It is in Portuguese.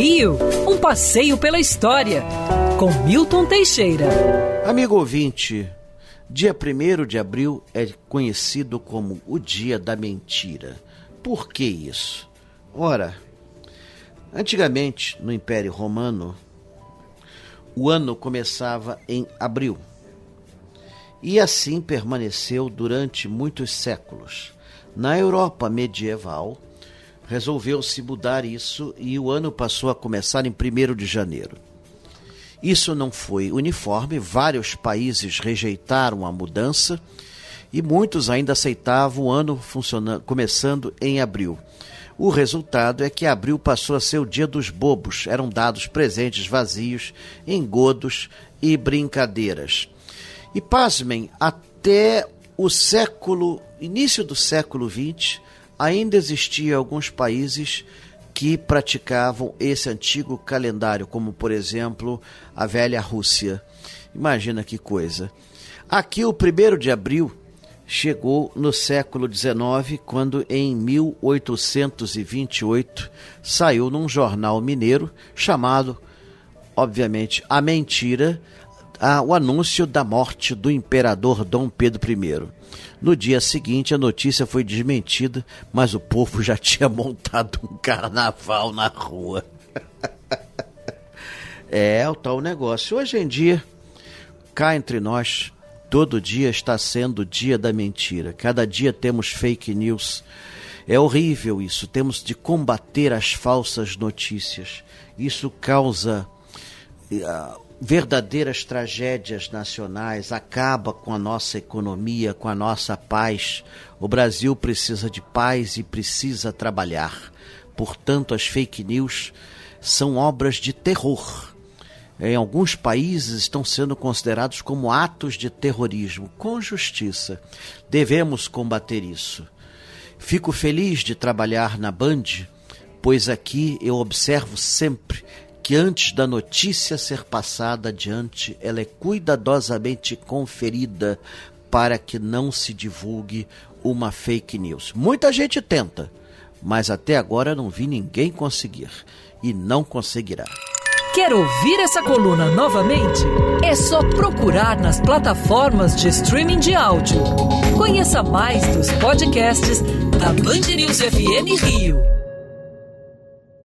Rio, um passeio pela história, com Milton Teixeira. Amigo ouvinte, dia 1 de abril é conhecido como o Dia da Mentira. Por que isso? Ora, antigamente no Império Romano, o ano começava em abril. E assim permaneceu durante muitos séculos. Na Europa medieval, resolveu-se mudar isso e o ano passou a começar em 1 de janeiro. Isso não foi uniforme, vários países rejeitaram a mudança e muitos ainda aceitavam o ano funcionando, começando em abril. O resultado é que abril passou a ser o dia dos bobos, eram dados presentes vazios, engodos e brincadeiras. E pasmem, até o século, início do século XX, ainda existiam alguns países que praticavam esse antigo calendário, como por exemplo a velha Rússia. Imagina que coisa. Aqui o primeiro de abril chegou no século XIX, quando em 1828 saiu num jornal mineiro chamado, obviamente, A Mentira, a, o anúncio da morte do imperador Dom Pedro I. No dia seguinte, a notícia foi desmentida, mas o povo já tinha montado um carnaval na rua. é o tal negócio. Hoje em dia, cá entre nós, todo dia está sendo o dia da mentira. Cada dia temos fake news. É horrível isso. Temos de combater as falsas notícias. Isso causa. Uh, verdadeiras tragédias nacionais, acaba com a nossa economia, com a nossa paz. O Brasil precisa de paz e precisa trabalhar. Portanto, as fake news são obras de terror. Em alguns países estão sendo considerados como atos de terrorismo, com justiça. Devemos combater isso. Fico feliz de trabalhar na Band, pois aqui eu observo sempre que antes da notícia ser passada adiante, ela é cuidadosamente conferida para que não se divulgue uma fake news. Muita gente tenta, mas até agora não vi ninguém conseguir e não conseguirá. Quer ouvir essa coluna novamente? É só procurar nas plataformas de streaming de áudio. Conheça mais dos podcasts da Band News FM Rio.